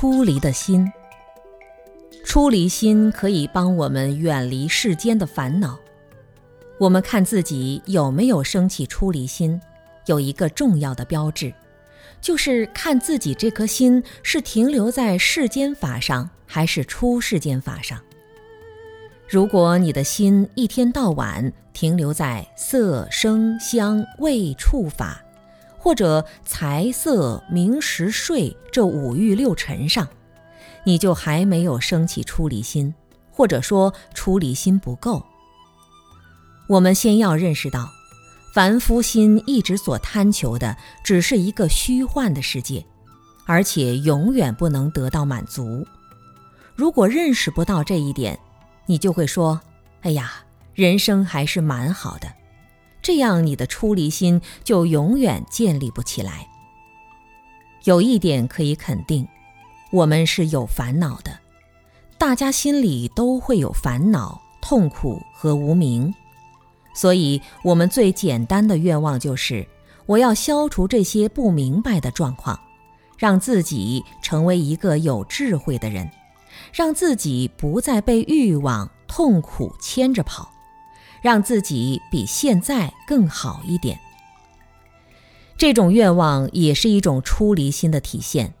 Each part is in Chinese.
出离的心。出离心可以帮我们远离世间的烦恼。我们看自己有没有升起出离心，有一个重要的标志，就是看自己这颗心是停留在世间法上，还是出世间法上。如果你的心一天到晚停留在色、声、香、味、触、法，或者财色名食睡这五欲六尘上，你就还没有升起出离心，或者说出离心不够。我们先要认识到，凡夫心一直所贪求的只是一个虚幻的世界，而且永远不能得到满足。如果认识不到这一点，你就会说：“哎呀，人生还是蛮好的。”这样，你的出离心就永远建立不起来。有一点可以肯定，我们是有烦恼的，大家心里都会有烦恼、痛苦和无明。所以，我们最简单的愿望就是：我要消除这些不明白的状况，让自己成为一个有智慧的人，让自己不再被欲望、痛苦牵着跑。让自己比现在更好一点，这种愿望也是一种出离心的体现，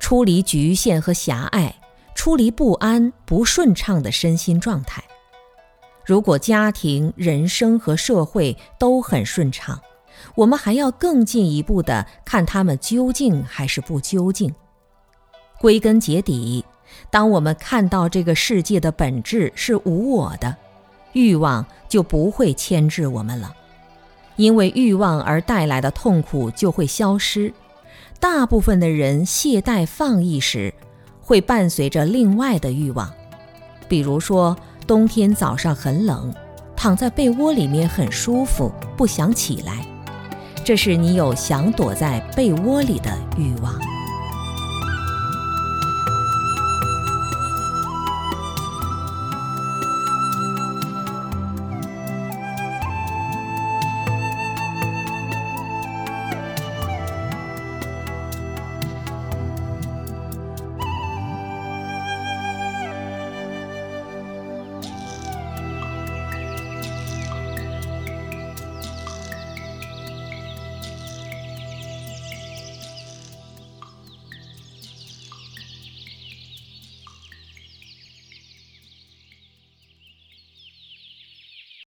出离局限和狭隘，出离不安、不顺畅的身心状态。如果家庭、人生和社会都很顺畅，我们还要更进一步的看他们究竟还是不究竟。归根结底，当我们看到这个世界的本质是无我的。欲望就不会牵制我们了，因为欲望而带来的痛苦就会消失。大部分的人懈怠放逸时，会伴随着另外的欲望，比如说冬天早上很冷，躺在被窝里面很舒服，不想起来，这是你有想躲在被窝里的欲望。